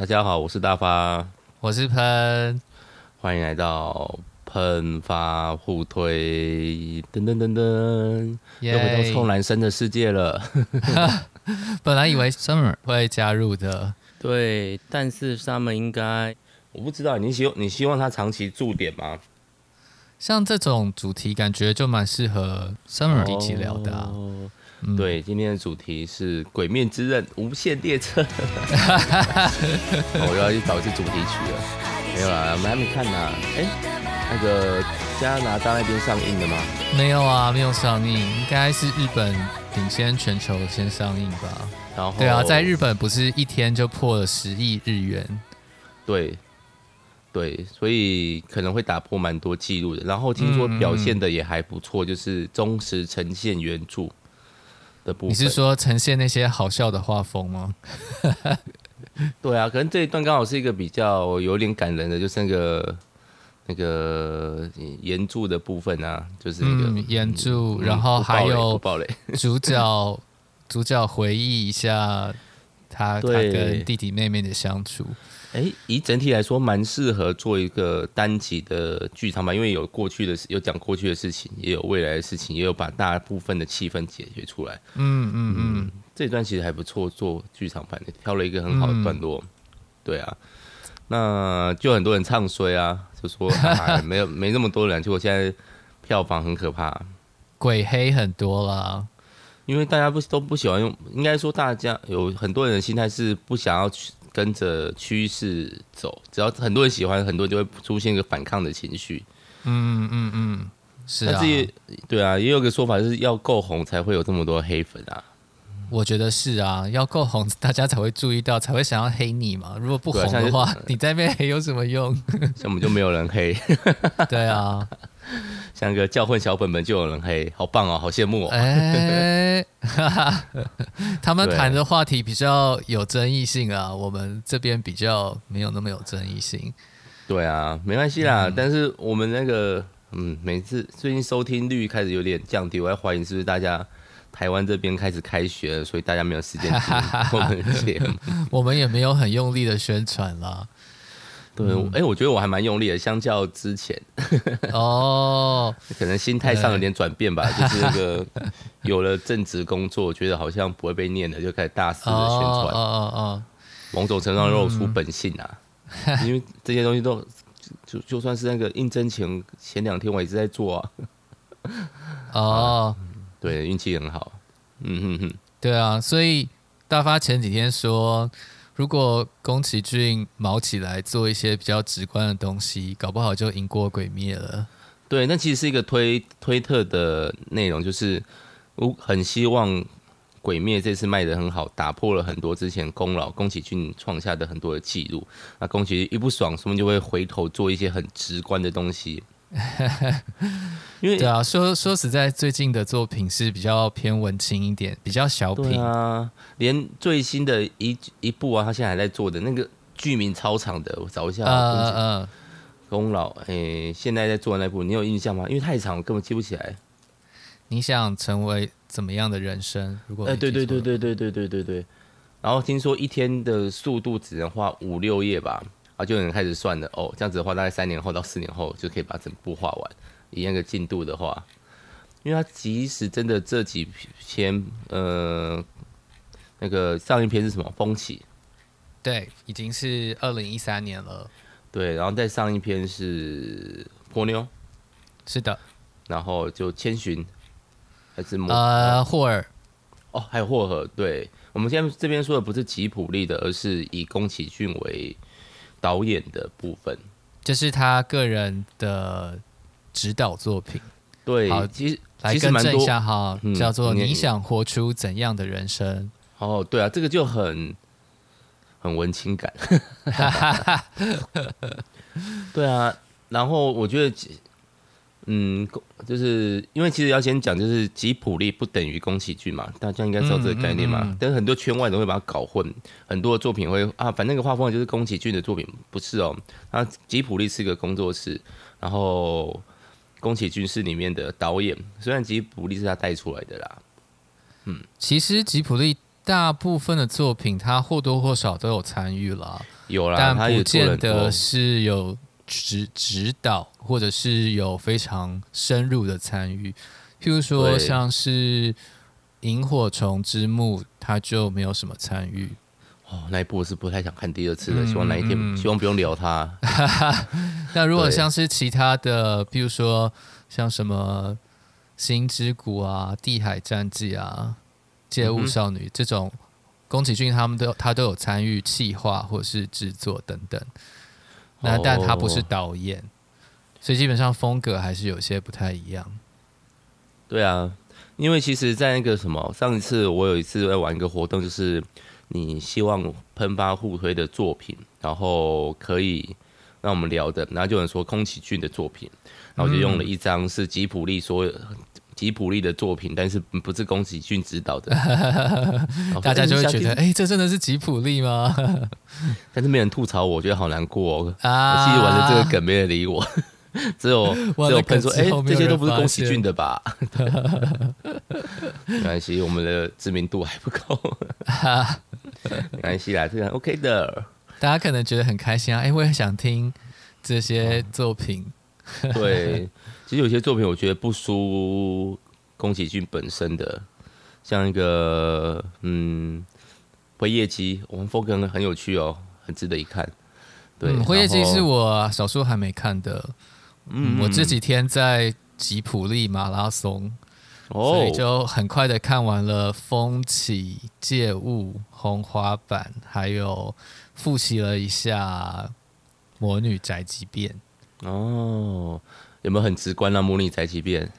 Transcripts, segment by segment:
大家好，我是大发，我是喷，欢迎来到喷发互推，噔噔噔噔，又回到臭男生的世界了。本来以为 Summer 会加入的，对，但是 Summer 应该，我不知道，你希你希望他长期驻点吗？像这种主题，感觉就蛮适合 Summer 一起聊的啊。哦嗯、对，今天的主题是《鬼面之刃：无限列车。》我又要去找一次主题曲了。没有啦，我们还没看呢。哎，那个加拿大那边上映的吗？没有啊，没有上映，应该是日本领先全球先上映吧。然后对啊，在日本不是一天就破了十亿日元？对，对，所以可能会打破蛮多记录的。然后听说表现的也还不错，嗯、就是忠实呈现原著。你是说呈现那些好笑的画风吗？对啊，可能这一段刚好是一个比较有点感人的，就是那个那个原著的部分啊，就是那个原著，嗯、然后还有 主角主角回忆一下他他跟弟弟妹妹的相处。哎，以整体来说，蛮适合做一个单集的剧场版，因为有过去的事，有讲过去的事情，也有未来的事情，也有把大部分的气氛解决出来。嗯嗯嗯，这段其实还不错，做剧场版的，挑了一个很好的段落。嗯、对啊，那就很多人唱衰啊，就说、啊、没有没那么多人，结果现在票房很可怕，鬼黑很多啦，因为大家不都不喜欢用，应该说大家有很多人的心态是不想要去。跟着趋势走，只要很多人喜欢，很多人就会出现一个反抗的情绪。嗯嗯嗯，是啊，也对啊，也有个说法就是要够红才会有这么多黑粉啊。我觉得是啊，要够红，大家才会注意到，才会想要黑你嘛。如果不红的话，你在那边黑有什么用？像我们就没有人黑。对啊。像个教混小本本就有人黑，好棒哦，好羡慕哦。哎，他们谈的话题比较有争议性啊，我们这边比较没有那么有争议性。对啊，没关系啦。嗯、但是我们那个，嗯，每次最近收听率开始有点降低，我在怀疑是不是大家台湾这边开始开学了，所以大家没有时间听我们的节目。我们也没有很用力的宣传啦。对，哎、欸，我觉得我还蛮用力的，相较之前，哦，可能心态上有点转变吧，就是那个有了正职工作，我觉得好像不会被念的，就开始大肆的宣传，哦哦哦，某种程度上露出本性啊，嗯、因为这些东西都就就算是那个应征前前两天我一直在做啊，哦，对，运气很好，嗯哼哼，对啊，所以大发前几天说。如果宫崎骏毛起来做一些比较直观的东西，搞不好就赢过鬼灭了。对，那其实是一个推推特的内容，就是我很希望鬼灭这次卖的很好，打破了很多之前功劳宫崎骏创下的很多的记录。那宫崎骏一不爽，说不定就会回头做一些很直观的东西。因为对啊，说说实在，最近的作品是比较偏文青一点，比较小品啊。连最新的一一部啊，他现在还在做的那个剧名超长的，我找一下。嗯嗯。功劳，哎，现在在做的那部，你有印象吗？因为太长，我根本记不起来。你想成为怎么样的人生？如果哎，对对对对对对对对对。然后听说一天的速度只能画五六页吧。啊，就能开始算了哦。这样子的话，大概三年后到四年后就可以把整部画完。以那个进度的话，因为他即使真的这几篇，呃，那个上一篇是什么？风起，对，已经是二零一三年了。对，然后再上一篇是波妞，是的。然后就千寻，还是呃霍尔，哦，还有霍尔。对，我们现在这边说的不是吉普力的，而是以宫崎骏为。导演的部分，这是他个人的指导作品。对，好，其实来更正一下哈，嗯、叫做你想活出怎样的人生？哦，对啊，这个就很很文青感。对啊，然后我觉得。嗯，就是因为其实要先讲，就是吉普力不等于宫崎骏嘛，大家应该知道这个概念嘛。嗯嗯嗯、但是很多圈外人会把它搞混，很多的作品会啊，反正那个画风就是宫崎骏的作品，不是哦。那，吉普力是一个工作室，然后宫崎骏是里面的导演，虽然吉普力是他带出来的啦。嗯，其实吉普力大部分的作品他或多或少都有参与了，有啦，但不见得是有指指导，或者是有非常深入的参与。譬如说，像是《萤火虫之墓》，他就没有什么参与。哦，那一部我是不太想看第二次的，希望哪一天，嗯、希望不用聊他。那如果像是其他的，譬如说像什么《星之谷》啊，《地海战记》啊，《街舞少女》嗯、这种，宫崎骏他们都他都有参与企划或是制作等等。那但他不是导演，哦，所以基本上风格还是有些不太一样。对啊，因为其实，在那个什么上一次，我有一次在玩一个活动，就是。你希望喷发互推的作品，然后可以让我们聊的，然后就有人说宫崎骏的作品，然后就用了一张是吉普力所有吉普力的作品，但是不是宫崎骏指导的，大家就会觉得，哎、欸，这真的是吉普力吗？但是没人吐槽我，我觉得好难过哦。啊、我记得玩的这个梗没人理我。只有只有喷说，哎、欸，这些都不是宫崎骏的吧？没关系，我们的知名度还不够。没关系啦，这个 OK 的。大家可能觉得很开心啊，哎、欸，我也想听这些作品。对，其实有些作品我觉得不输宫崎骏本身的，像一个嗯，辉夜姬，我们风格很有趣哦，很值得一看。对，辉夜姬是我少数还没看的。嗯，我这几天在吉普力马拉松，哦，所以就很快的看完了《风起》《借物》《红花坂》，还有复习了一下《魔女宅急便》。哦，有没有很直观啊？《魔女宅急便》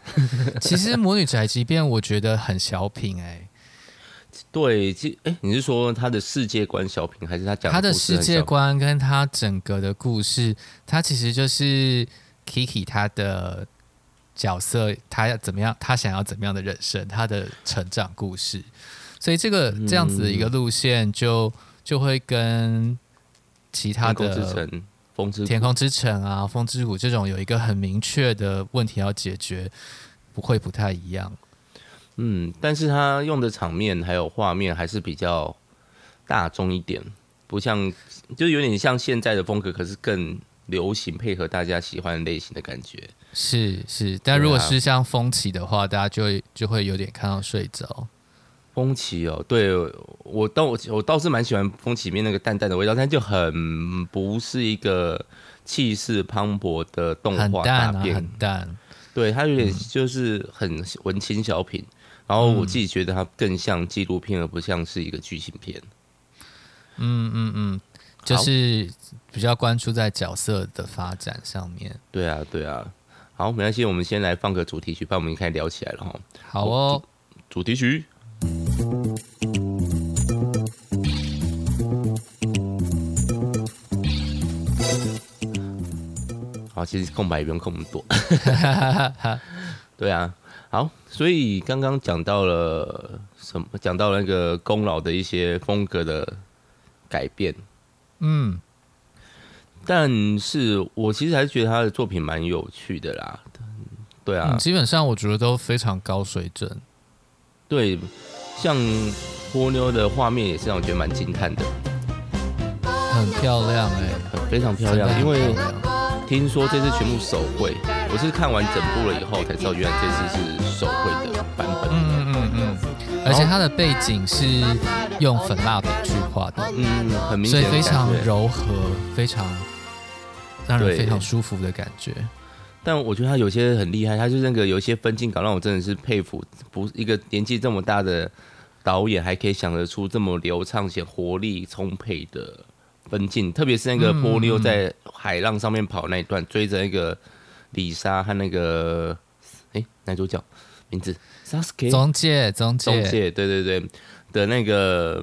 其实《魔女宅急便》我觉得很小品哎、欸。对，其哎、欸，你是说他的世界观小品，还是他讲他的世界观跟他整个的故事？他其实就是。Kiki 他的角色，他要怎么样？他想要怎么样的人生？他的成长故事，所以这个这样子的一个路线就，就就会跟其他的风之天空之城啊、风之谷这种有一个很明确的问题要解决，不会不太一样。嗯，但是他用的场面还有画面还是比较大众一点，不像就有点像现在的风格，可是更。流行配合大家喜欢类型的感觉是是，但如果是像风起的话，啊、大家就会就会有点看到睡着。风起哦，对我倒我我倒是蛮喜欢风起里面那个淡淡的味道，但就很不是一个气势磅礴的动画大片，很淡、啊、很淡。对，它有点就是很文青小品，嗯、然后我自己觉得它更像纪录片，而不像是一个剧情片。嗯嗯嗯。就是比较关注在角色的发展上面。对啊，对啊。好，没关系，我们先来放个主题曲，不然我们开始聊起来了哈。好哦，主，主题曲。好，其实空白也不用空那么多。对啊，好，所以刚刚讲到了什么？讲到了那个功劳的一些风格的改变。嗯，但是我其实还是觉得他的作品蛮有趣的啦。对啊，嗯，基本上我觉得都非常高水准。对，像波妞的画面也是让我觉得蛮惊叹的，很漂亮哎，欸，非常漂亮。因为听说这次全部手绘，我是看完整部了以后才知道，原来这次是手绘的版本。嗯嗯嗯，而且它的背景是用粉蜡笔去画的，嗯，很明显，所以非常柔和，非常让人非常舒服的感觉。但我觉得他有些很厉害，他就是那个有一些分镜稿让我真的是佩服，不一个年纪这么大的导演还可以想得出这么流畅且活力充沛的分镜，特别是那个波妞在海浪上面跑那一段，追着那个李莎和那个哎男主角名字 sask。中介，中介，中介，对对对。的那个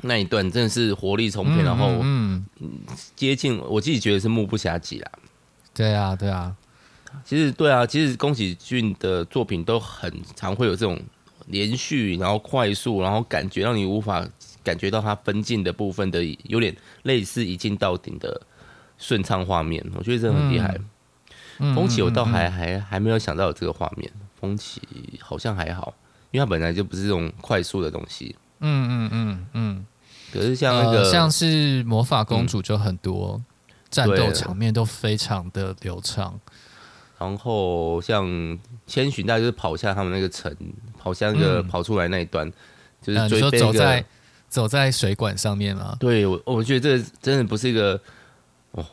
那一段真的是活力充沛，嗯、然后嗯，接近我自己觉得是目不暇接啦。对啊，对啊，其实对啊，其实宫崎骏的作品都很常会有这种连续，然后快速，然后感觉让你无法感觉到它分镜的部分的有点类似一镜到底的顺畅画面，我觉得这很厉害。嗯、风起我倒还、嗯、还还没有想到有这个画面。风起好像还好，因为它本来就不是这种快速的东西。嗯嗯嗯嗯。可是像那个、呃、像是魔法公主就很多、嗯、战斗场面都非常的流畅。然后像千寻，大概就是跑下他们那个城，跑下那个跑出来那一段，嗯、就是追、走在走在水管上面了。对，我我觉得这真的不是一个哦。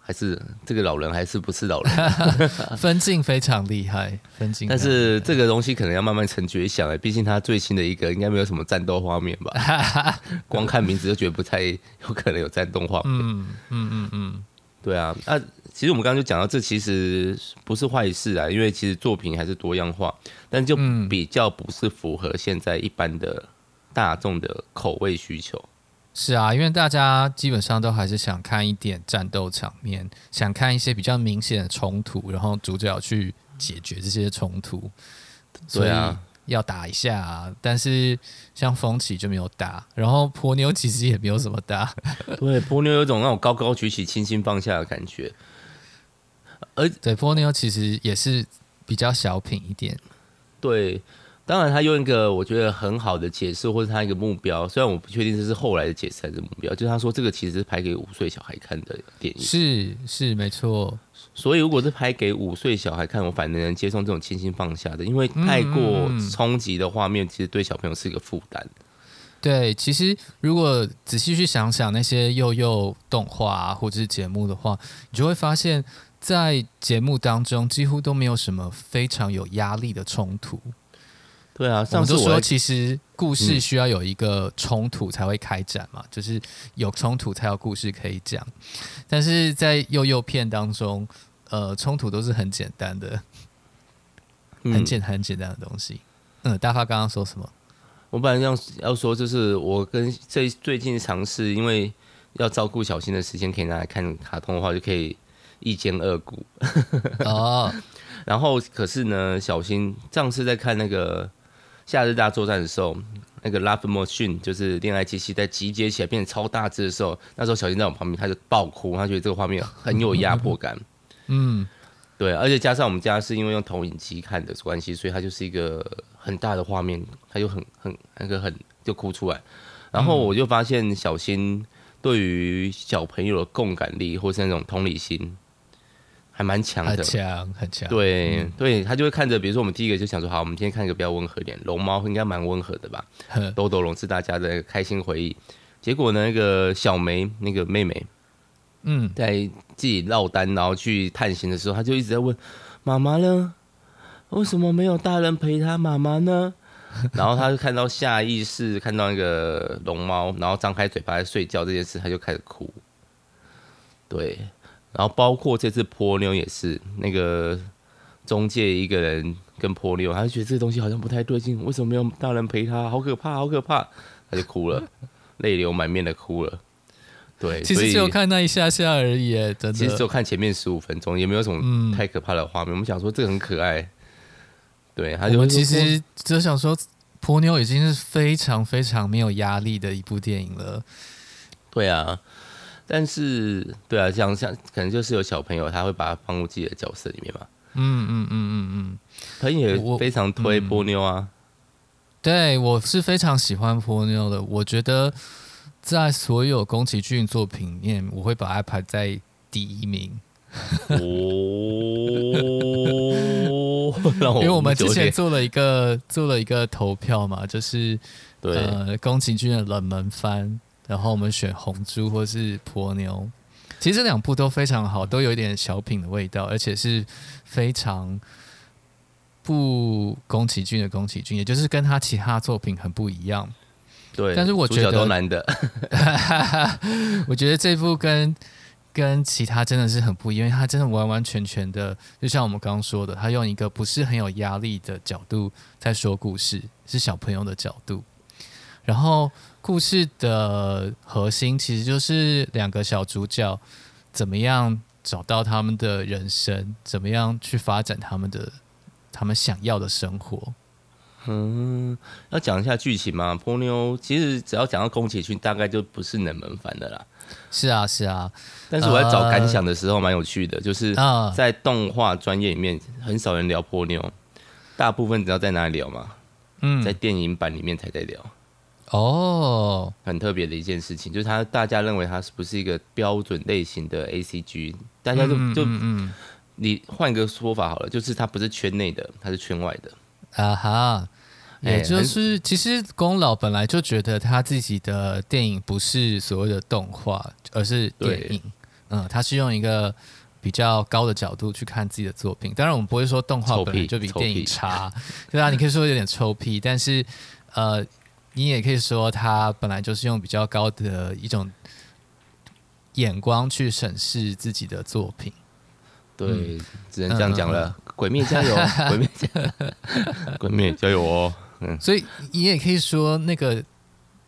还是这个老人还是不是老人？分镜非常厉害，分镜。但是这个东西可能要慢慢成觉响哎，毕竟他最新的一个应该没有什么战斗画面吧？光看名字就觉得不太有可能有战斗画面。嗯嗯嗯嗯，对啊。那其实我们刚刚就讲到，这其实不是坏事啊，因为其实作品还是多样化，但就比较不是符合现在一般的大众的口味需求。是啊，因为大家基本上都还是想看一点战斗场面，想看一些比较明显的冲突，然后主角去解决这些冲突。所以要打一下啊，但是像风起就没有打，然后波妞其实也没有什么打。对，波妞有种那种高高举起、轻轻放下的感觉。而对，波妞其实也是比较小品一点。对。当然，他用一个我觉得很好的解释，或者他一个目标，虽然我不确定这是后来的解释还是目标，就是他说这个其实是拍给五岁小孩看的电影，是是没错。所以如果是拍给五岁小孩看，我反而能接受这种轻轻放下的，因为太过冲击的画面，其实对小朋友是一个负担。对，其实如果仔细去想想那些幼幼动画啊，或者是节目的话，你就会发现，在节目当中几乎都没有什么非常有压力的冲突。对啊，上次说，其实故事需要有一个冲突才会开展嘛，嗯、就是有冲突才有故事可以讲。但是在幼幼片当中，呃，冲突都是很简单的，很简单、很简单的东西。嗯，大发刚刚说什么？我本来要要说，就是我跟最最近尝试，因为要照顾小新的时间，可以拿来看卡通的话，就可以一兼二顾。哦，然后可是呢，小新上次在看那个。夏日大作战的时候，那个 Love Machine 就是恋爱机器在集结起来变成超大只的时候，那时候小新在我旁边，他就爆哭，他觉得这个画面很有压迫感。嗯，对，而且加上我们家是因为用投影机看的关系，所以它就是一个很大的画面，他就很很那个很就哭出来。然后我就发现小新对于小朋友的共感力或是那种同理心。还蛮强的，很强很强。对、嗯、对，他就会看着，比如说我们第一个就想说，好，我们今天看一个比较温和一点，龙猫应该蛮温和的吧？豆豆龙是大家的开心回忆。结果呢，那个小梅那个妹妹，嗯，在自己落单然后去探险的时候，她就一直在问妈妈呢，为什么没有大人陪她妈妈呢？然后他就看到下意识看到那个龙猫，然后张开嘴巴在睡觉这件事，他就开始哭。对。然后包括这次波妞也是那个中介一个人跟泼妞，他就觉得这个东西好像不太对劲，为什么没有大人陪他？好可怕，好可怕！他就哭了，泪流满面的哭了。对，其实只有看那一下下而已，真的。其实只有看前面十五分钟，也没有什么太可怕的画面。嗯、我们想说这个很可爱。对，他就我其实只想说，婆妞已经是非常非常没有压力的一部电影了。对啊。但是，对啊，像像可能就是有小朋友，他会把它放入自己的角色里面嘛。嗯嗯嗯嗯嗯，他也非常推波妞啊。对，我是非常喜欢波妞的。我觉得在所有宫崎骏作品里面，我会把它排在第一名。哦，因为我们之前做了一个做了一个投票嘛，就是对呃宫崎骏的冷门番。然后我们选红猪或是婆牛，其实这两部都非常好，都有一点小品的味道，而且是非常不宫崎骏的宫崎骏，也就是跟他其他作品很不一样。对，但是我觉得都难得。我觉得这部跟跟其他真的是很不一样，因为他真的完完全全的，就像我们刚刚说的，他用一个不是很有压力的角度在说故事，是小朋友的角度，然后。故事的核心其实就是两个小主角怎么样找到他们的人生，怎么样去发展他们的他们想要的生活。嗯，要讲一下剧情吗？波妞其实只要讲到宫崎骏，大概就不是冷门番的啦。是啊，是啊。但是我在找感想的时候蛮有趣的，呃、就是在动画专业里面很少人聊波妞，大部分知道在哪里聊吗？嗯，在电影版里面才在聊。哦，很特别的一件事情，就是他大家认为他是不是一个标准类型的 A C G，大家就就嗯，你换一个说法好了，就是他不是圈内的，他是圈外的。啊哈，也就是、欸、其实宫老本来就觉得他自己的电影不是所谓的动画，而是电影。嗯，他是用一个比较高的角度去看自己的作品。当然，我们不会说动画本来就比电影差，对啊，你可以说有点臭屁，但是呃，你也可以说他本来就是用比较高的一种眼光去审视自己的作品。对，嗯、只能这样讲了。鬼灭加油！鬼灭加，鬼灭加油哦！嗯，所以你也可以说，那个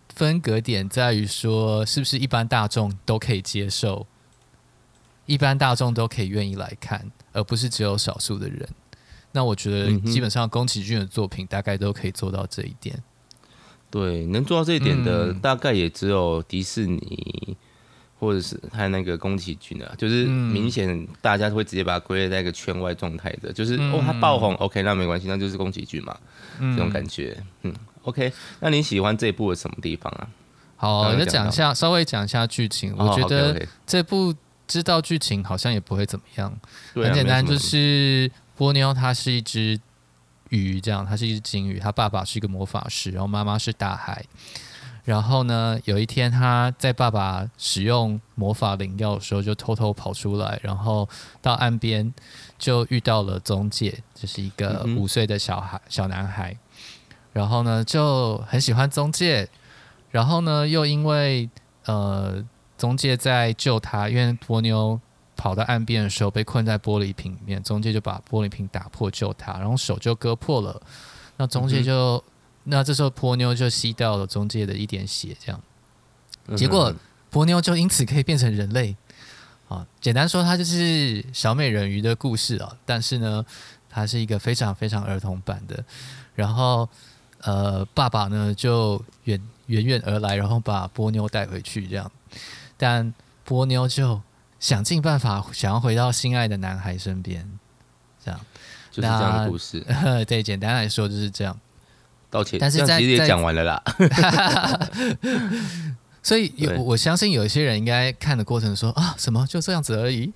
分隔点在于说，是不是一般大众都可以接受，一般大众都可以愿意来看，而不是只有少数的人。那我觉得，基本上宫崎骏的作品大概都可以做到这一点。对，能做到这一点的，嗯、大概也只有迪士尼。或者是他那个宫崎骏啊，就是明显大家会直接把它归类在一个圈外状态的，就是、嗯、哦，他爆红，OK，那没关系，那就是宫崎骏嘛，嗯、这种感觉，嗯，OK，那你喜欢这一部的什么地方啊？好，我就讲一下，稍微讲一下剧情。我觉得这部知道剧情好像也不会怎么样，哦、很简单，就是波妞它是一只鱼，这样，它是一只鲸鱼，他爸爸是一个魔法师，然后妈妈是大海。然后呢，有一天他在爸爸使用魔法灵药的时候，就偷偷跑出来，然后到岸边就遇到了宗介，就是一个五岁的小孩、小男孩。然后呢，就很喜欢宗介。然后呢，又因为呃，宗介在救他，因为波妞跑到岸边的时候被困在玻璃瓶里面，中介就把玻璃瓶打破救他，然后手就割破了。那中介就。嗯那这时候波妞就吸掉了中介的一点血，这样，结果波妞就因此可以变成人类。啊，简单说，它就是小美人鱼的故事啊。但是呢，它是一个非常非常儿童版的。然后，呃，爸爸呢就远远远而来，然后把波妞带回去，这样。但波妞就想尽办法想要回到心爱的男孩身边，这样。就是这样的故事。对，简单来说就是这样。道歉，但是在其实也讲完了啦。所以有 我相信有一些人应该看的过程说啊，什么就这样子而已。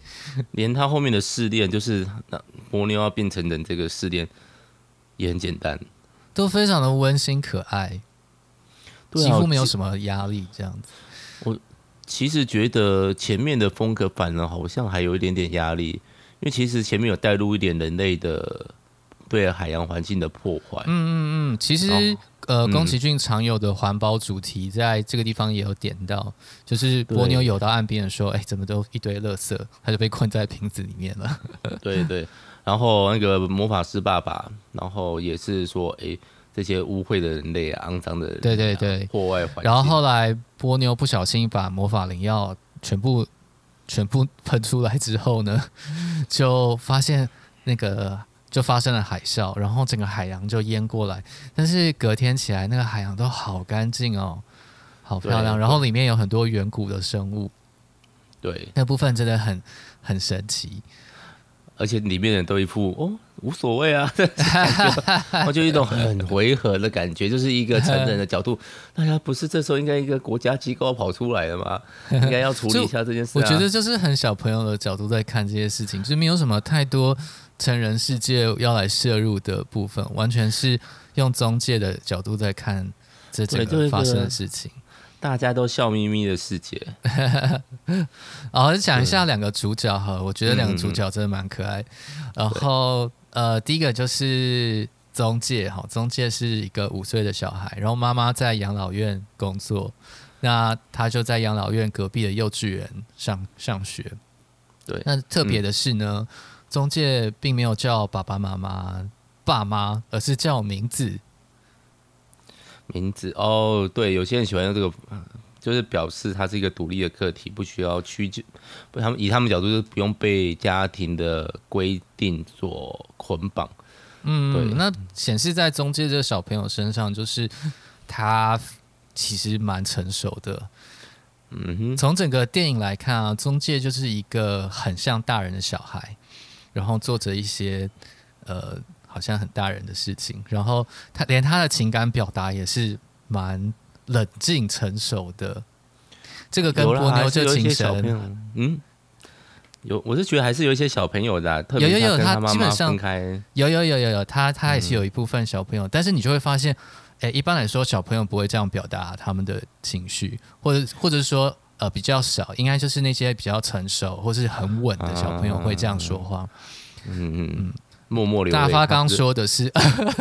连他后面的试炼，就是那波妞要变成人这个试炼，也很简单，都非常的温馨可爱，几乎没有什么压力这样子。我其实觉得前面的风格反而好像还有一点点压力，因为其实前面有带入一点人类的。对海洋环境的破坏。嗯嗯嗯，其实、哦、呃，宫崎骏常有的环保主题，在这个地方也有点到，就是波妞游到岸边的时候，哎，怎么都一堆垃圾，他就被困在瓶子里面了。对对，然后那个魔法师爸爸，然后也是说，哎，这些污秽的人类啊，肮脏的人、啊，对对对，破坏环境。然后后来波妞不小心把魔法灵药全部全部喷出来之后呢，就发现那个。就发生了海啸，然后整个海洋就淹过来。但是隔天起来，那个海洋都好干净哦，好漂亮。然后里面有很多远古的生物，对，那部分真的很很神奇。而且里面人都一副哦无所谓啊，我就一种很违和的感觉，就是一个成人的角度，大家不是这时候应该一个国家机构跑出来的吗？应该要处理一下这件事啊。我觉得就是很小朋友的角度在看这些事情，就是没有什么太多。成人世界要来摄入的部分，完全是用中介的角度在看这整个发生的事情。大家都笑眯眯的世界。然后讲一下两个主角哈，我觉得两个主角真的蛮可爱。嗯、然后呃，第一个就是中介哈，中介是一个五岁的小孩，然后妈妈在养老院工作，那他就在养老院隔壁的幼稚园上上学。对，那特别的是呢。嗯宗介并没有叫爸爸妈妈、爸妈，而是叫名字。名字哦，对，有些人喜欢用这个，就是表示他是一个独立的个体，不需要屈就。不，他们以他们角度是不用被家庭的规定所捆绑。嗯，对。那显示在中介这个小朋友身上，就是他其实蛮成熟的。嗯哼，从整个电影来看啊，中介就是一个很像大人的小孩。然后做着一些呃，好像很大人的事情，然后他连他的情感表达也是蛮冷静成熟的。这个跟波妞就情深，嗯，有，我是觉得还是有一些小朋友的、啊，特别有有有，他，基本上有有有有有，他他也是有一部分小朋友，嗯、但是你就会发现，哎，一般来说小朋友不会这样表达他们的情绪，或者或者说呃比较少，应该就是那些比较成熟或是很稳的小朋友会这样说话，嗯嗯。嗯，默默流泪。大发刚刚说的是，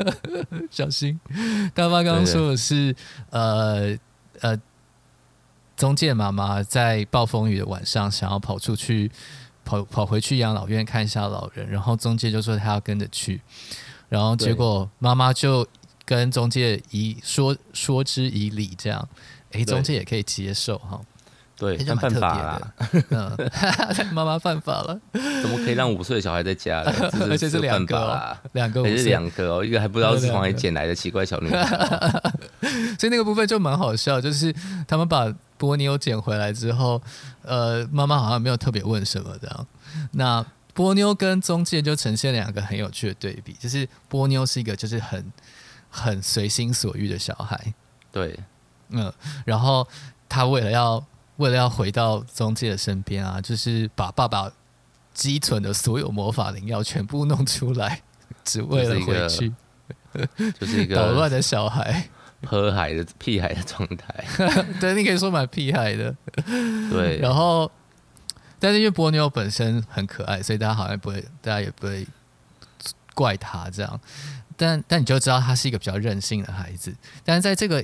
小心，大发刚刚说的是，呃呃。中介妈妈在暴风雨的晚上想要跑出去，跑跑回去养老院看一下老人，然后中介就说他要跟着去，然后结果妈妈就跟中介以说说之以理，这样，哎，中介也可以接受哈。对，犯法了，嗯，妈妈犯法了，怎么可以让五岁的小孩在家？而且是两个，两个，还是两个哦，一个还不知道是从哪里捡来的奇怪小女孩。所以那个部分就蛮好笑，就是他们把波妞捡回来之后，呃，妈妈好像没有特别问什么这样。那波妞跟中介就呈现两个很有趣的对比，就是波妞是一个就是很很随心所欲的小孩，对，嗯，然后他为了要。为了要回到中介的身边啊，就是把爸爸积存的所有魔法灵药全部弄出来，只为了回去，就是一个捣乱的小孩，喝海的屁孩的状态。对，你可以说蛮屁孩的。对，然后，但是因为波妞本身很可爱，所以大家好像不会，大家也不会怪他这样。但但你就知道他是一个比较任性的孩子。但是在这个。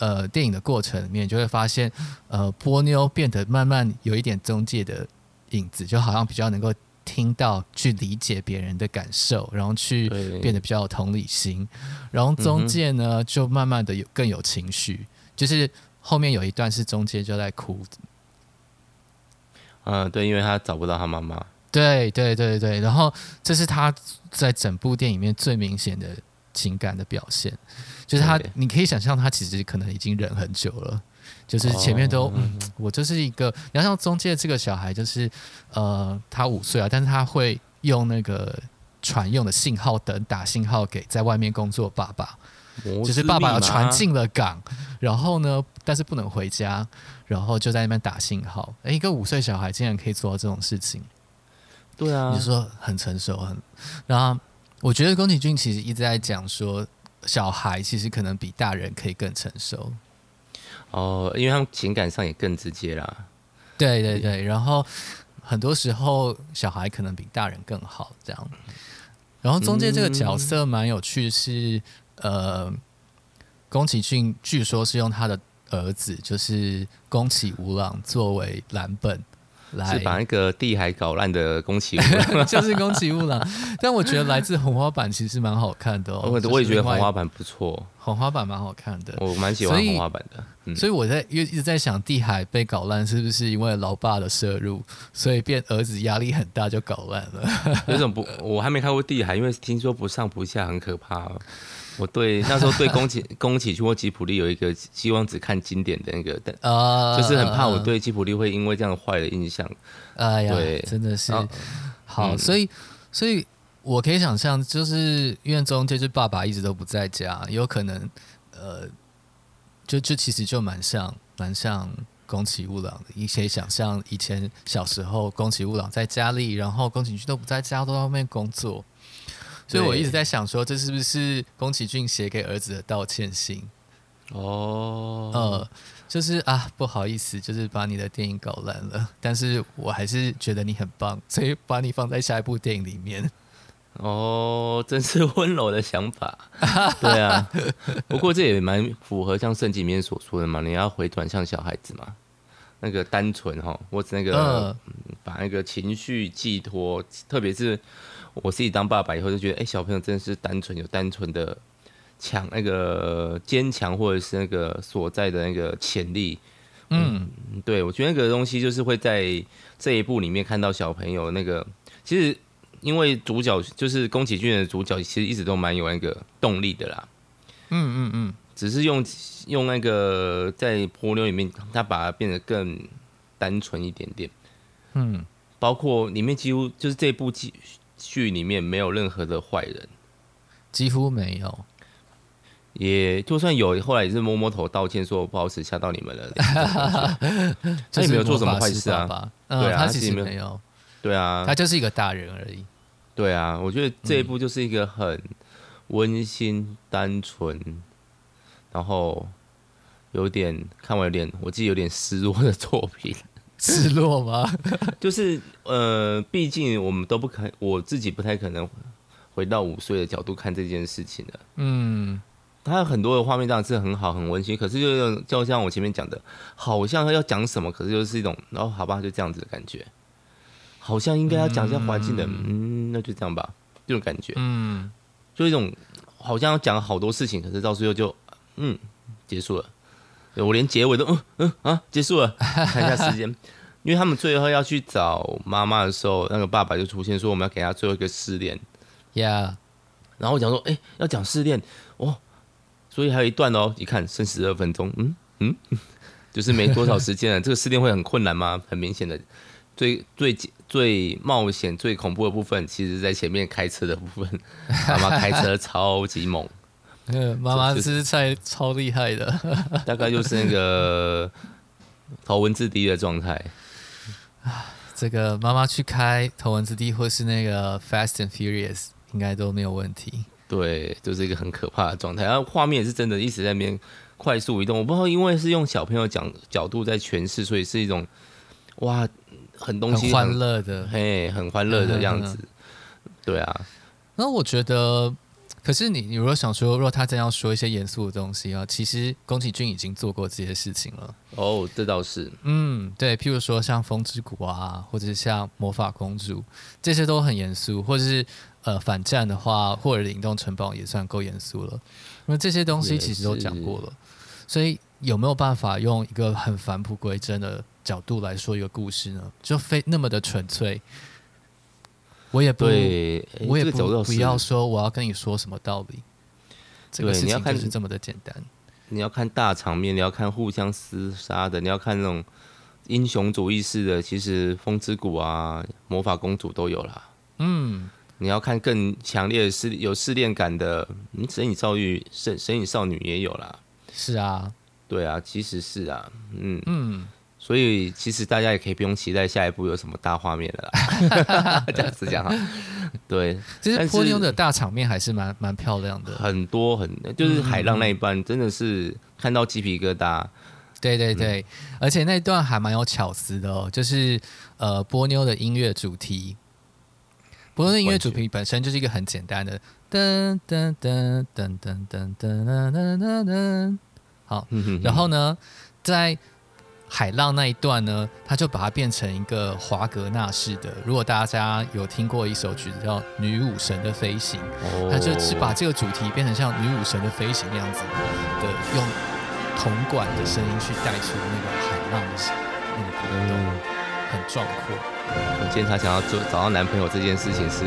呃，电影的过程里面就会发现，呃，波妞变得慢慢有一点中介的影子，就好像比较能够听到、去理解别人的感受，然后去变得比较有同理心。然后中介呢，嗯、就慢慢的有更有情绪，就是后面有一段是中介就在哭。嗯、呃，对，因为他找不到他妈妈。对对对对，然后这是他在整部电影里面最明显的情感的表现。就是他，你可以想象他其实可能已经忍很久了，就是前面都，嗯，我就是一个，你要像中介这个小孩，就是呃，他五岁啊，但是他会用那个船用的信号灯打信号给在外面工作爸爸，就是爸爸的船进了港，然后呢，但是不能回家，然后就在那边打信号。诶，一个五岁小孩竟然可以做到这种事情，对啊，你说很成熟，很，然后我觉得宫崎骏其实一直在讲说。小孩其实可能比大人可以更成熟哦，因为他们情感上也更直接啦。对对对，然后很多时候小孩可能比大人更好这样。然后中间这个角色蛮有趣是，是、嗯、呃，宫崎骏据说是用他的儿子，就是宫崎吾朗作为蓝本。来是把那个地海搞烂的宫崎，就是宫崎吾朗。但我觉得来自红花板其实蛮好看的哦。我我也觉得红花板不错，红花板蛮好看的。我蛮喜欢红花板的。所以，嗯、所以我在一直在想，地海被搞烂是不是因为老爸的摄入，所以变儿子压力很大就搞烂了？有种不，我还没看过地海，因为听说不上不下很可怕，哦。我对那时候对宫崎 宫崎骏或吉普力有一个希望只看经典的那个，但啊就是很怕我对吉普力会因为这样坏的印象。哎呀，对，真的是好，所以所以我可以想象，就是因为中介爸爸一直都不在家，有可能呃，就就其实就蛮像蛮像宫崎吾朗的。你可以想象以前小时候宫崎吾朗在家里，然后宫崎骏都不在家，都在外面工作。所以我一直在想说，这是不是宫崎骏写给儿子的道歉信？哦，呃，就是啊，不好意思，就是把你的电影搞烂了，但是我还是觉得你很棒，所以把你放在下一部电影里面。哦，真是温柔的想法。对啊，不过这也蛮符合像圣经里面所说的嘛，你要回转向小孩子嘛，那个单纯哈，或者那个、呃、把那个情绪寄托，特别是。我自己当爸爸以后就觉得，哎、欸，小朋友真的是单纯，有单纯的强那个坚强，或者是那个所在的那个潜力。嗯，嗯对，我觉得那个东西就是会在这一部里面看到小朋友那个。其实，因为主角就是宫崎骏的主角，其实一直都蛮有那个动力的啦。嗯嗯嗯，只是用用那个在波妞里面，他把它变得更单纯一点点。嗯，包括里面几乎就是这部剧里面没有任何的坏人，几乎没有。也就算有，后来也是摸摸头道歉，说我不好意思吓到你们了。他也没有做什么坏事啊，嗯、对啊，他其实没有，对啊，他就是一个大人而已。对啊，我觉得这一部就是一个很温馨、单纯，然后有点看完有点，我自己有点失落的作品。失落吗？就是呃，毕竟我们都不可，我自己不太可能回到五岁的角度看这件事情的。嗯。他有很多的画面，当然是很好，很温馨。可是就就像我前面讲的，好像他要讲什么，可是就是一种，然、哦、后好吧，就这样子的感觉。好像应该要讲一下环境的，嗯，嗯，那就这样吧，这种感觉，嗯，就一种好像要讲好多事情，可是到最后就，嗯，结束了。我连结尾都，嗯嗯啊，结束了。看一下时间，因为他们最后要去找妈妈的时候，那个爸爸就出现说，我们要给他最后一个试炼，Yeah。然后我讲说，哎、欸，要讲试炼，哦。所以还有一段哦，一看剩十二分钟，嗯嗯，就是没多少时间了。这个试炼会很困难吗？很明显的，最最最冒险、最恐怖的部分，其实在前面开车的部分，妈妈开车超级猛。嗯，妈妈吃菜超厉害的，大概就是那个头文字 D 的状态。这个妈妈去开头文字 D 或是那个 Fast and Furious，应该都没有问题。对，就是一个很可怕的状态，然后画面也是真的一直在那边快速移动。我不知道，因为是用小朋友讲角度在诠释，所以是一种哇，很东西很欢乐的，嘿，很欢乐的样子。嗯嗯嗯对啊，那我觉得，可是你，你如果想说，如果他真要说一些严肃的东西啊，其实宫崎骏已经做过这些事情了。哦，这倒是，嗯，对，譬如说像《风之谷》啊，或者是像《魔法公主》，这些都很严肃，或者是。呃，反战的话，或者灵动城堡也算够严肃了。那这些东西其实都讲过了，所以有没有办法用一个很返璞归真的角度来说一个故事呢？就非那么的纯粹。我也不，我也不、这个、不要说我要跟你说什么道理。这个事情就是这么的简单。你要看大场面，你要看互相厮杀的，你要看那种英雄主义式的，其实《风之谷》啊，《魔法公主》都有啦。嗯。你要看更强烈的试有试炼感的，嗯，神隐少女、神神隐少女也有啦。是啊，对啊，其实是啊，嗯嗯，所以其实大家也可以不用期待下一步有什么大画面了啦。这样子讲哈，对，其实波妞的大场面还是蛮蛮漂亮的，很多很就是海浪那一半真的是看到鸡皮疙瘩。对对对，嗯，而且那一段还蛮有巧思的哦，就是呃波妞的音乐主题。波妞的，音乐主题本身就是一个很简单的噔噔噔噔噔噔噔噔噔噔，好，然后呢，在海浪那一段呢，他就把它变成一个华格纳式的。如果大家有听过一首曲子叫《女武神的飞行》，他就是把这个主题变成像女武神的飞行那样子的，用铜管的声音去带出那个海浪的那个波动，很壮阔。可见他想要做找到男朋友这件事情是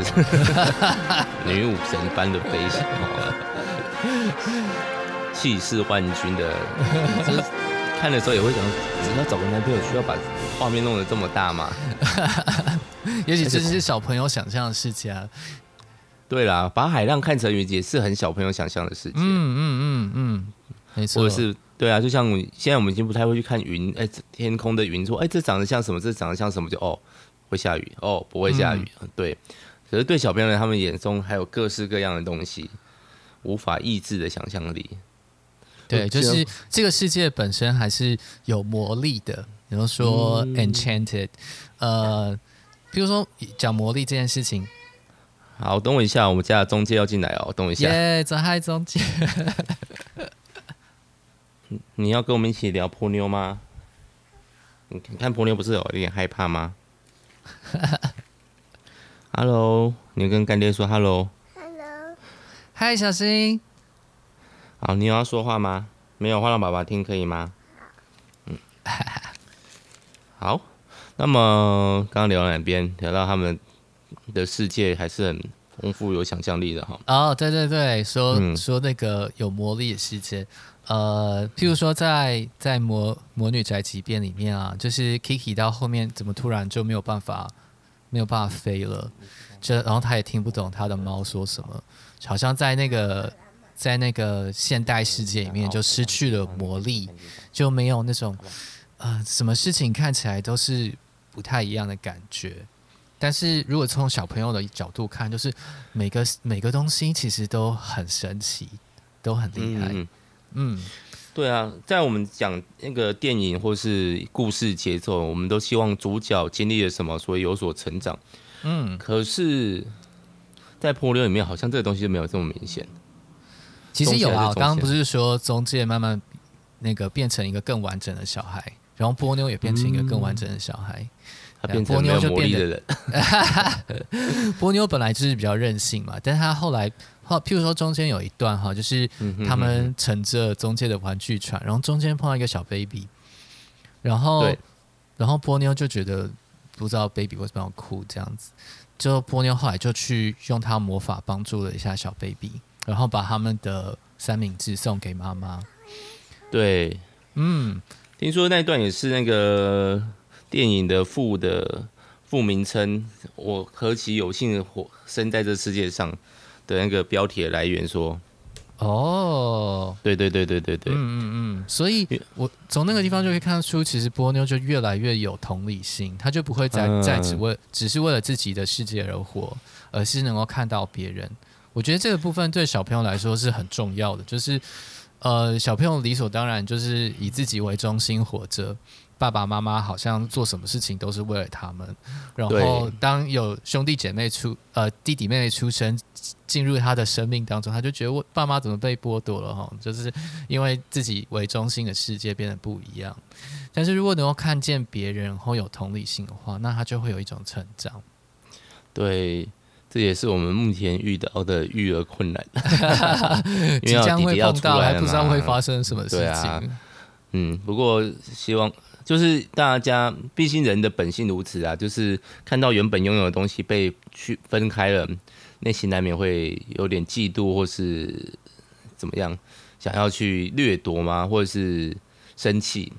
女武神般的飞行，气势万钧的。就是看的时候也会想，只要找个男朋友需要把画面弄得这么大吗？也许这是小朋友想象的世界啊。对啦，把海浪看成云也是很小朋友想象的世界。嗯嗯嗯嗯，没错。或者是对啊，就像现在我们已经不太会去看云，哎、欸，天空的云说，哎、欸，这长得像什么？这长得像什么？就哦。会下雨哦，不会下雨。嗯、对，可是对小朋友他们眼中还有各式各样的东西，无法抑制的想象力。对，就是这个世界本身还是有魔力的。比如说 enchanted，、嗯、呃，比如说讲魔力这件事情。好，等我一下，我们家的中介要进来哦，等我一下。耶，走嗨，中介。你要跟我们一起聊波妞吗？你看波妞不是有一点害怕吗？哈喽，你跟干爹说哈喽。Hello，嗨，小新。好，你有要说话吗？没有话让爸爸听可以吗？嗯，好。那么刚刚聊了两边？聊到他们的世界还是很丰富、有想象力的哈。哦，对对对，说、嗯、说那个有魔力的世界。呃，譬如说在在魔魔女宅急便里面啊，就是 Kiki 到后面怎么突然就没有办法没有办法飞了，这然后他也听不懂他的猫说什么，好像在那个在那个现代世界里面就失去了魔力，就没有那种呃什么事情看起来都是不太一样的感觉。但是如果从小朋友的角度看，就是每个每个东西其实都很神奇，都很厉害。嗯，嗯，对啊，在我们讲那个电影或是故事节奏，我们都希望主角经历了什么，所以有所成长。嗯，可是，在波妞里面，好像这个东西就没有这么明显。其实有啊，我刚刚不是说中介慢慢那个变成一个更完整的小孩，然后波妞也变成一个更完整的小孩。嗯波妞就变得，波妞本来就是比较任性嘛，但是他后来，后譬如说中间有一段哈，就是他们乘着中介的玩具船，然后中间碰到一个小 baby，然后，然后波妞就觉得不知道 baby 为什么要哭这样子，就波妞后来就去用他魔法帮助了一下小 baby，然后把他们的三明治送给妈妈。对，嗯，听说那段也是那个。电影的副的副名称，我何其有幸活生在这世界上的那个标题的来源说，哦，对对对对对对，嗯嗯嗯，所以我从那个地方就可以看得出，其实波妞就越来越有同理心，他就不会再再只为只是为了自己的世界而活，而是能够看到别人。我觉得这个部分对小朋友来说是很重要的，就是呃，小朋友理所当然就是以自己为中心活着。爸爸妈妈好像做什么事情都是为了他们，然后当有兄弟姐妹出呃弟弟妹妹出生进入他的生命当中，他就觉得我爸妈怎么被剥夺了哈，就是因为自己为中心的世界变得不一样。但是如果能够看见别人，然后有同理心的话，那他就会有一种成长。对，这也是我们目前遇到的育儿困难，即将会碰到，还不知道会发生什么事情。嗯，不过希望。就是大家，毕竟人的本性如此啊，就是看到原本拥有的东西被去分开了，内心难免会有点嫉妒或是怎么样，想要去掠夺吗？或者是生气？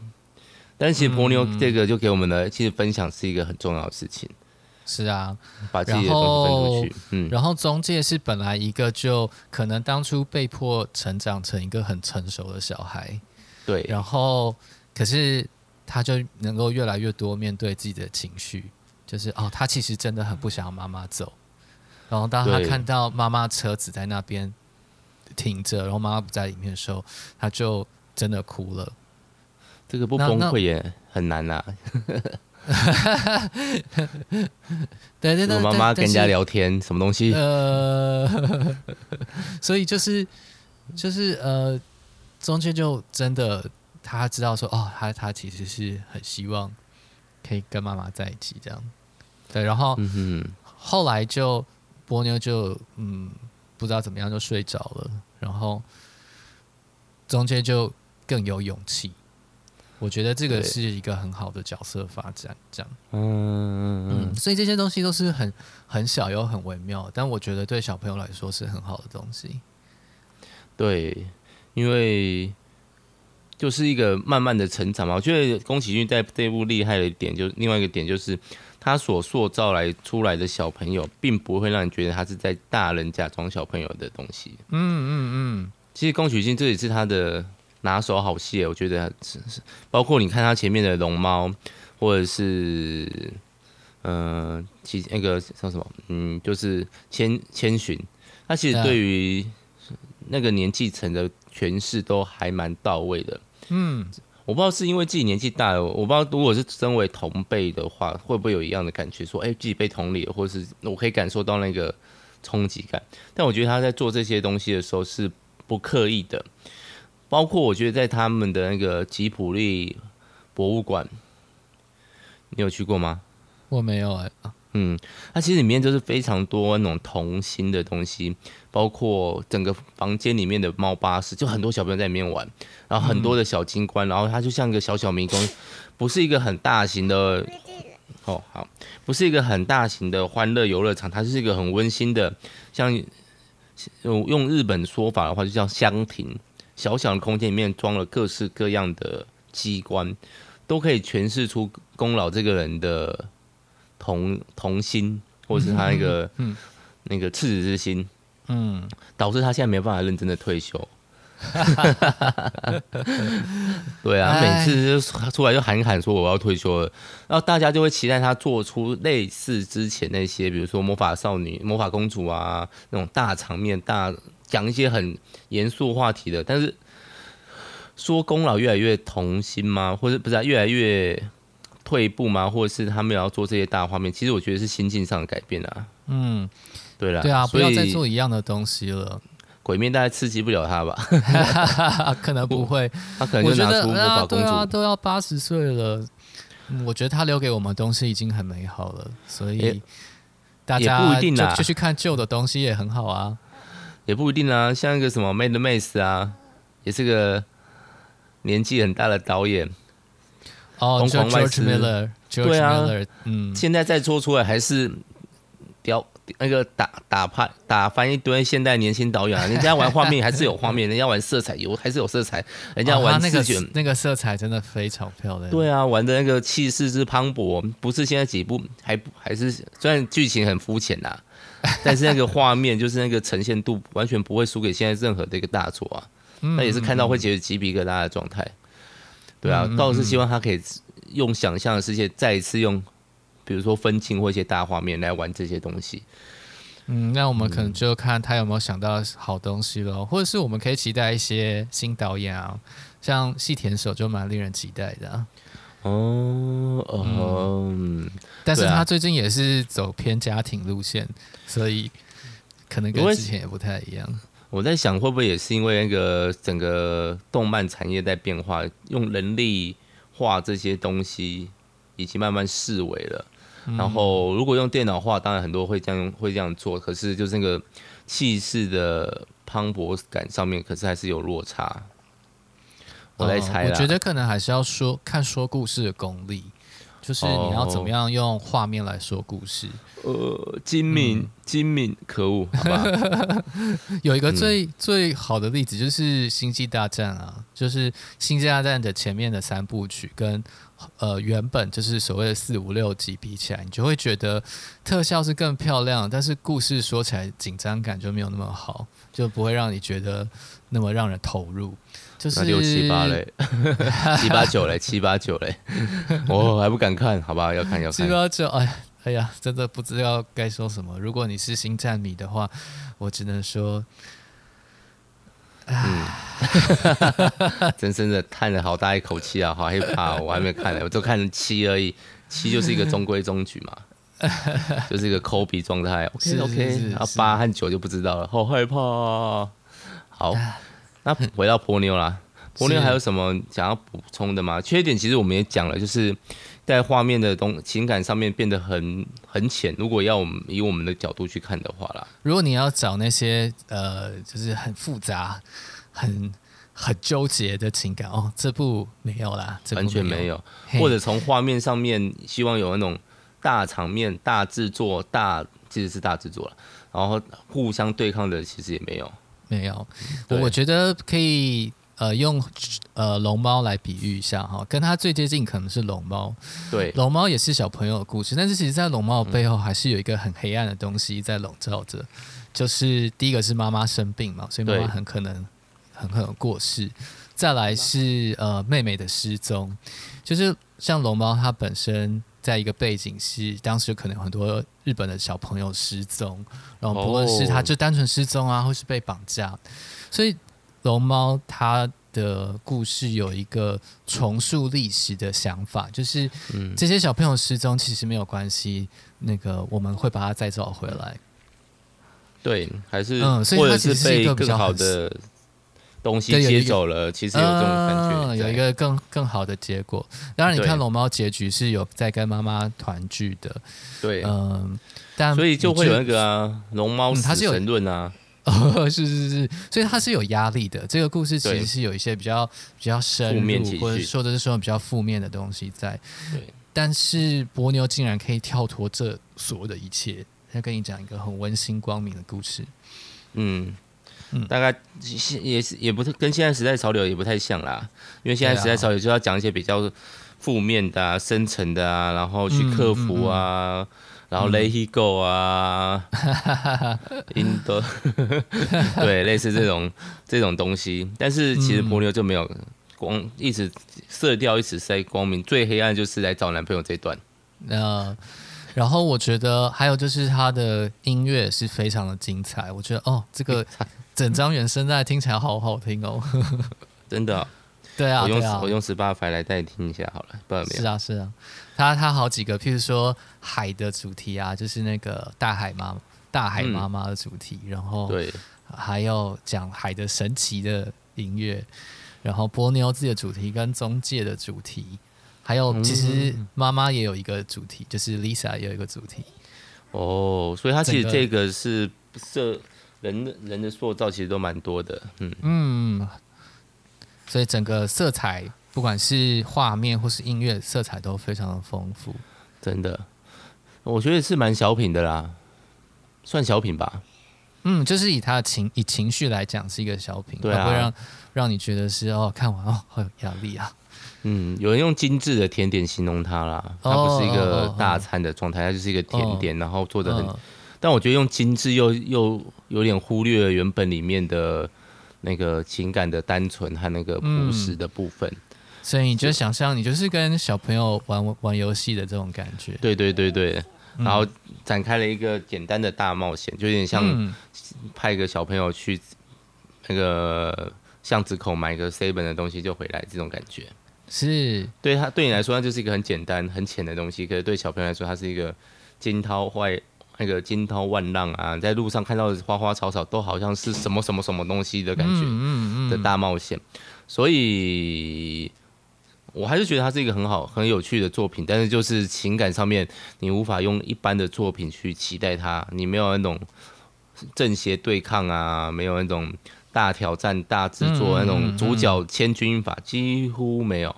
但是其实婆妞这个就给我们的，其实分享是一个很重要的事情。是啊，把自己的东西分出去。嗯，然后中介是本来一个就可能当初被迫成长成一个很成熟的小孩，对，然后可是。他就能够越来越多面对自己的情绪，就是哦，他其实真的很不想要妈妈走。然后当他看到妈妈车子在那边停着，然后妈妈不在里面的时候，他就真的哭了。这个不崩溃也很难呐。对 对对，妈妈跟人家聊天，什么东西？呃，所以就是就是呃，中间就真的。他知道说哦，他他其实是很希望可以跟妈妈在一起这样，对，然后、嗯、哼后来就波妞就嗯不知道怎么样就睡着了，然后中间就更有勇气，我觉得这个是一个很好的角色发展，这样，嗯嗯嗯，所以这些东西都是很很小又很微妙，但我觉得对小朋友来说是很好的东西，对，因为。就是一个慢慢的成长嘛，我觉得宫崎骏在这部厉害的一点，就另外一个点就是，他所塑造来出来的小朋友，并不会让你觉得他是在大人假装小朋友的东西。嗯嗯嗯，其实宫崎骏这也是他的拿手好戏，我觉得是是，包括你看他前面的龙猫，或者是嗯、呃，其那个叫什么，嗯，就是千千寻，他其实对于那个年纪层的诠释都还蛮到位的。嗯，我不知道是因为自己年纪大了，我不知道如果是身为同辈的话，会不会有一样的感觉，说，哎、欸，自己被同理，或者是我可以感受到那个冲击感。但我觉得他在做这些东西的时候是不刻意的，包括我觉得在他们的那个吉普力博物馆，你有去过吗？我没有哎、欸。嗯，它其实里面就是非常多那种童心的东西，包括整个房间里面的猫巴士，就很多小朋友在里面玩，然后很多的小金棺，然后它就像一个小小迷宫，不是一个很大型的，哦好，不是一个很大型的欢乐游乐场，它是一个很温馨的，像用用日本说法的话就叫箱庭，小小的空间里面装了各式各样的机关，都可以诠释出宫老这个人的。童童心，或是他那个嗯，嗯那个赤子之心，嗯，导致他现在没办法认真的退休。对啊，每次就出来就喊喊说我要退休了，然后大家就会期待他做出类似之前那些，比如说魔法少女、魔法公主啊那种大场面、大讲一些很严肃话题的。但是说功劳越来越童心吗？或者不是、啊、越来越退步吗？或者是他们要做这些大画面？其实我觉得是心境上的改变啊。嗯，对了，对啊，不要再做一样的东西了。鬼面大概刺激不了他吧？可能不会，他可能就拿出魔法公主。对啊，都要八十岁了，我觉得他留给我们的东西已经很美好了，所以大家也不一定啊，就去看旧的东西也很好啊。也不一定啊，像一个什么 Mad Max 啊，也是个年纪很大的导演。哦，George Miller，对啊，Miller, 嗯，现在再做出来还是雕。那个打打拍打翻一堆现代年轻导演啊，人家玩画面还是有画面，人家玩色彩有还是有色彩，人家玩视觉、哦、那个那个色彩真的非常漂亮。对啊，玩的那个气势之磅礴，不是现在几部还还是虽然剧情很肤浅呐，但是那个画面就是那个呈现度完全不会输给现在任何的一个大作啊。那也是看到会觉得鸡皮疙瘩的状态。对啊，倒是希望他可以用想象的世界再一次用。比如说分镜或一些大画面来玩这些东西，嗯，那我们可能就看他有没有想到好东西了，嗯、或者是我们可以期待一些新导演啊，像细田守就蛮令人期待的、啊。哦哦，嗯、但是他最近也是走偏家庭路线，所以可能跟之前也不太一样。我在想，会不会也是因为那个整个动漫产业在变化，用人力画这些东西已经慢慢式微了。然后，如果用电脑画，当然很多会这样会这样做，可是就是那个气势的磅礴感上面，可是还是有落差。我来猜、哦、我觉得可能还是要说看说故事的功力，就是你要怎么样用画面来说故事。哦、呃，精明，嗯、精明，可恶，好吧。有一个最、嗯、最好的例子就是《星际大战》啊，就是《星际大战》的前面的三部曲跟。呃，原本就是所谓的四五六集比起来，你就会觉得特效是更漂亮，但是故事说起来紧张感就没有那么好，就不会让你觉得那么让人投入。就是六七八嘞，七八九嘞，七八九嘞，我还不敢看，好吧，要看要看。七八九，哎呀，哎呀，真的不知道该说什么。如果你是星战迷的话，我只能说。嗯，真真的叹了好大一口气啊，好害怕！我还没看呢，我就看七而已，七就是一个中规中矩嘛，就是一个抠鼻状态。OK OK，然后八和九就不知道了，好害怕啊。好，那回到波妞啦，波妞还有什么想要补充的吗？缺点其实我们也讲了，就是在画面的东情感上面变得很很浅。如果要我们以我们的角度去看的话啦，如果你要找那些呃，就是很复杂。很很纠结的情感哦，这部没有啦，完全没有。或者从画面上面，希望有那种大场面、大制作、大其实是大制作了，然后互相对抗的其实也没有，没有。对我觉得可以呃用呃龙猫来比喻一下哈，跟它最接近可能是龙猫。对，龙猫也是小朋友的故事，但是其实，在龙猫的背后还是有一个很黑暗的东西在笼罩着，嗯、就是第一个是妈妈生病嘛，所以妈妈很可能。很可能过世，再来是呃妹妹的失踪，就是像龙猫，它本身在一个背景是当时可能很多日本的小朋友失踪，然后不论是他就单纯失踪啊，或是被绑架，所以龙猫它的故事有一个重塑历史的想法，就是这些小朋友失踪其实没有关系，那个我们会把它再找回来。对，还是嗯，所以它其实是一个比较好的。东西接走了，其实有这种感觉，呃、有一个更更好的结果。当然，你看龙猫结局是有在跟妈妈团聚的，对，嗯、呃，但所以就会有那个啊，龙猫死神论啊，是是是，所以它是有压力的。这个故事其实是有一些比较比较深入，或者说的是说比较负面的东西在。对，但是波妞竟然可以跳脱这所有的一切，他跟你讲一个很温馨光明的故事，嗯。嗯，大概现也是也不是跟现在时代潮流也不太像啦，因为现在时代潮流就要讲一些比较负面的啊、深层的啊，然后去克服啊，嗯嗯嗯、然后 let it go 啊，in the 对，类似这种这种东西。但是其实婆牛就没有光，一直色调一直在光明，最黑暗就是来找男朋友这段。那、呃、然后我觉得还有就是他的音乐是非常的精彩，我觉得哦，这个整张原声带听起来好好听哦，真的、哦。对啊，我用、啊、我用 Spotify 来代听一下好了，不没有？是啊是啊，他他好几个，譬如说海的主题啊，就是那个大海妈大海妈妈的主题，嗯、然后对，还有讲海的神奇的音乐，然后波妞自己的主题跟中介的主题，还有其实妈妈也有一个主题，就是 Lisa 也有一个主题。哦，所以他其实这个是设人的人的塑造，其实都蛮多的，嗯嗯。所以整个色彩，不管是画面或是音乐，色彩都非常的丰富。真的，我觉得是蛮小品的啦，算小品吧。嗯，就是以他的情以情绪来讲，是一个小品，对啊，会让让你觉得是哦，看完哦，好有压力啊。嗯，有人用精致的甜点形容它啦，它不是一个大餐的状态，它就是一个甜点，然后做的很。但我觉得用精致又又有点忽略了原本里面的。那个情感的单纯和那个朴实的部分，嗯、所以你就想象你就是跟小朋友玩玩游戏的这种感觉，对对对对，然后展开了一个简单的大冒险，就有点像派一个小朋友去那个巷子口买个 seven 的东西就回来这种感觉，是。对他对你来说，它就是一个很简单很浅的东西，可是对小朋友来说，它是一个惊涛骇。那个惊涛万浪啊，在路上看到的花花草草都好像是什么什么什么东西的感觉嗯的大冒险，所以我还是觉得它是一个很好很有趣的作品，但是就是情感上面你无法用一般的作品去期待它，你没有那种正邪对抗啊，没有那种大挑战大制作那种主角千钧一发，几乎没有。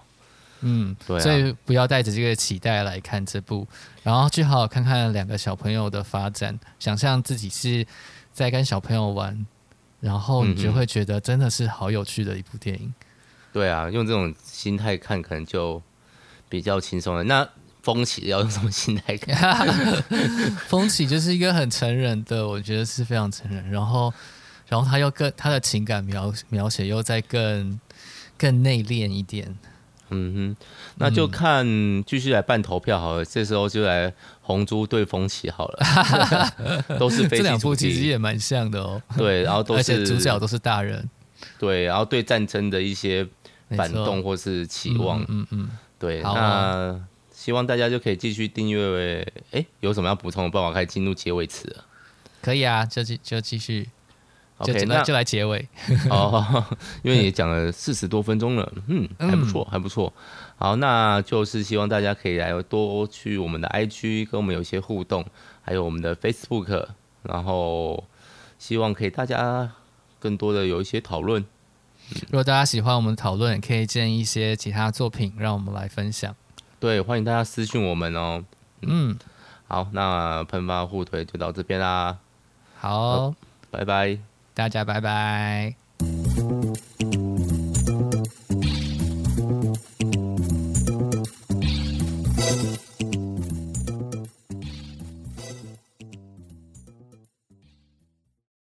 嗯，对、啊，所以不要带着这个期待来看这部，然后去好好看看两个小朋友的发展，想象自己是在跟小朋友玩，然后你就会觉得真的是好有趣的一部电影。嗯、对啊，用这种心态看可能就比较轻松了。那风起要用什么心态看？风起就是一个很成人的，我觉得是非常成人，然后，然后他又更他的情感描描写又再更更内敛一点。嗯哼，那就看继续来办投票好了。嗯、这时候就来红猪对风起好了，都是飞机。这两部其实也蛮像的哦。对，然后都是而且主角都是大人。对，然后对战争的一些反动或是期望。嗯嗯，嗯嗯对，啊、那希望大家就可以继续订阅。哎，有什么要补充的？不然我可以进入结尾词了。可以啊，就继就继续。OK，那就来结尾 哦，因为也讲了四十多分钟了，嗯，还不错，还不错。好，那就是希望大家可以来多去我们的 IG 跟我们有一些互动，还有我们的 Facebook，然后希望可以大家更多的有一些讨论。如果大家喜欢我们的讨论，也可以建议一些其他作品让我们来分享。对，欢迎大家私讯我们哦。嗯，好，那喷发互推就到这边啦。好，拜拜。大家拜拜。